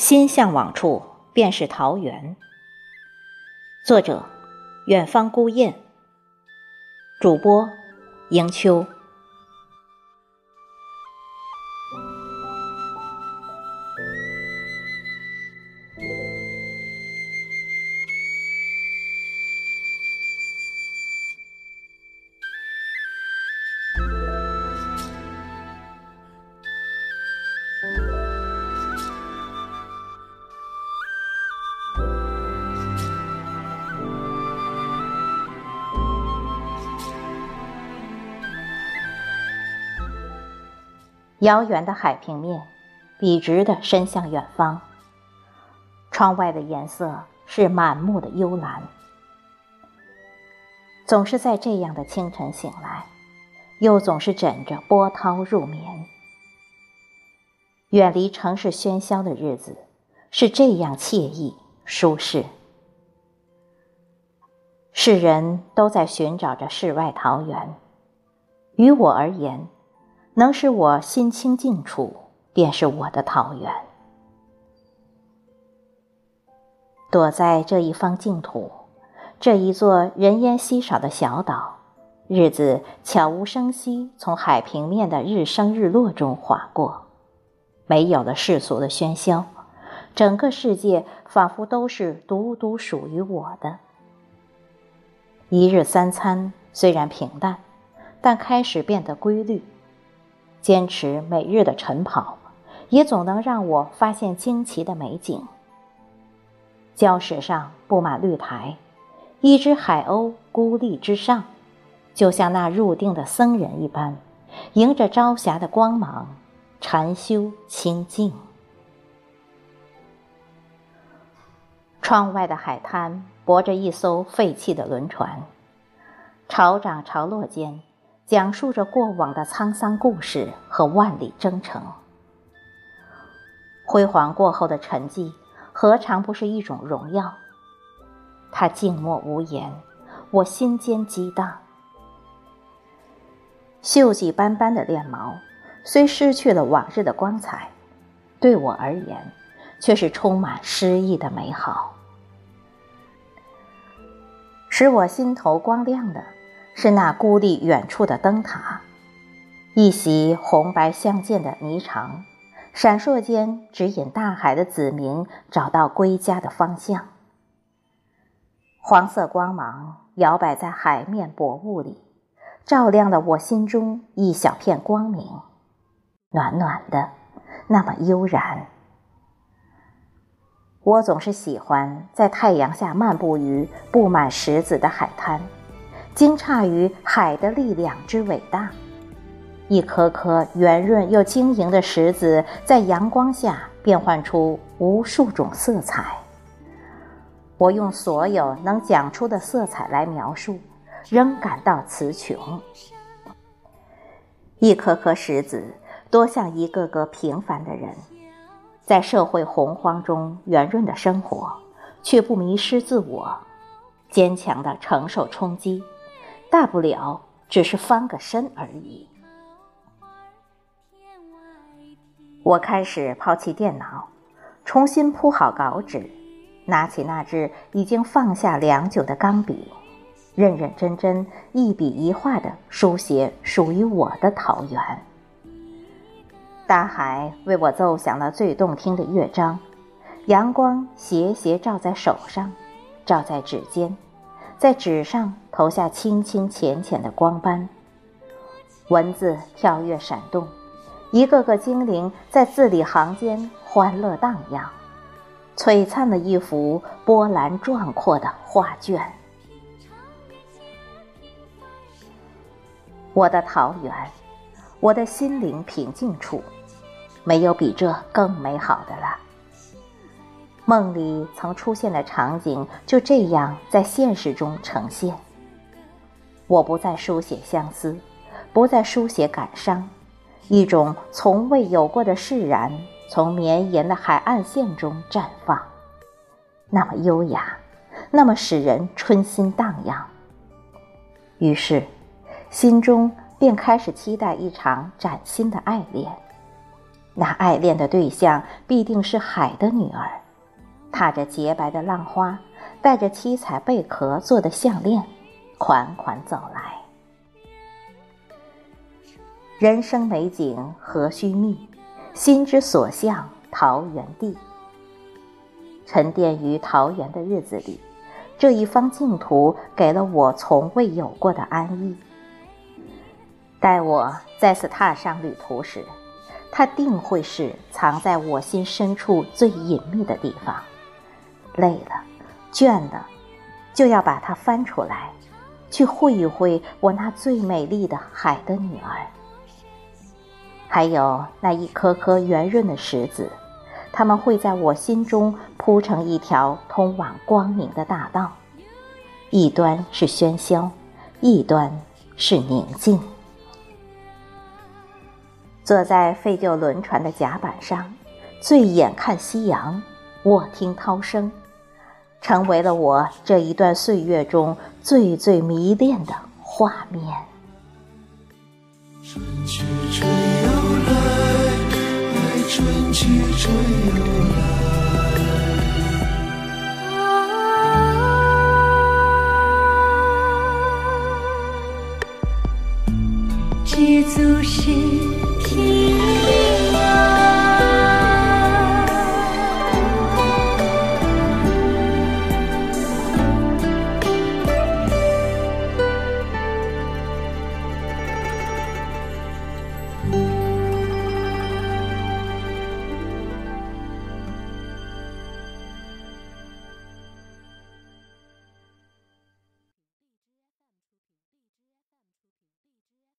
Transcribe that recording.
心向往处便是桃源。作者：远方孤雁。主播：迎秋。遥远的海平面，笔直的伸向远方。窗外的颜色是满目的幽蓝。总是在这样的清晨醒来，又总是枕着波涛入眠。远离城市喧嚣的日子，是这样惬意舒适。世人都在寻找着世外桃源，于我而言。能使我心清静处，便是我的桃源。躲在这一方净土，这一座人烟稀少的小岛，日子悄无声息从海平面的日升日落中划过，没有了世俗的喧嚣，整个世界仿佛都是独独属于我的。一日三餐虽然平淡，但开始变得规律。坚持每日的晨跑，也总能让我发现惊奇的美景。礁石上布满绿苔，一只海鸥孤立之上，就像那入定的僧人一般，迎着朝霞的光芒，禅修清静。窗外的海滩泊着一艘废弃的轮船，潮涨潮落间。讲述着过往的沧桑故事和万里征程。辉煌过后的沉寂，何尝不是一种荣耀？他静默无言，我心间激荡。锈迹斑斑的链毛，虽失去了往日的光彩，对我而言，却是充满诗意的美好。使我心头光亮的。是那孤立远处的灯塔，一袭红白相间的霓裳，闪烁间指引大海的子民找到归家的方向。黄色光芒摇摆在海面薄雾里，照亮了我心中一小片光明，暖暖的，那么悠然。我总是喜欢在太阳下漫步于布满石子的海滩。惊诧于海的力量之伟大，一颗颗圆润又晶莹的石子在阳光下变换出无数种色彩。我用所有能讲出的色彩来描述，仍感到词穷。一颗颗石子，多像一个个平凡的人，在社会洪荒中圆润的生活，却不迷失自我，坚强的承受冲击。大不了只是翻个身而已。我开始抛弃电脑，重新铺好稿纸，拿起那支已经放下良久的钢笔，认认真真一笔一画的书写属于我的桃源。大海为我奏响了最动听的乐章，阳光斜斜照在手上，照在指尖。在纸上投下清清浅浅的光斑，文字跳跃闪动，一个个精灵在字里行间欢乐荡漾，璀璨的一幅波澜壮阔的画卷。我的桃源，我的心灵平静处，没有比这更美好的了。梦里曾出现的场景，就这样在现实中呈现。我不再书写相思，不再书写感伤，一种从未有过的释然，从绵延的海岸线中绽放，那么优雅，那么使人春心荡漾。于是，心中便开始期待一场崭新的爱恋。那爱恋的对象必定是海的女儿，踏着洁白的浪花，带着七彩贝壳做的项链，款款走来。人生美景何须觅，心之所向桃源地。沉淀于桃源的日子里，这一方净土给了我从未有过的安逸。待我再次踏上旅途时，它定会是藏在我心深处最隐秘的地方。累了，倦了，就要把它翻出来，去会一会我那最美丽的海的女儿。还有那一颗颗圆润的石子，它们会在我心中铺成一条通往光明的大道，一端是喧嚣，一端是宁静。坐在废旧轮船的甲板上，醉眼看夕阳，卧听涛声，成为了我这一段岁月中最最迷恋的画面。春去春又来，春去春又来。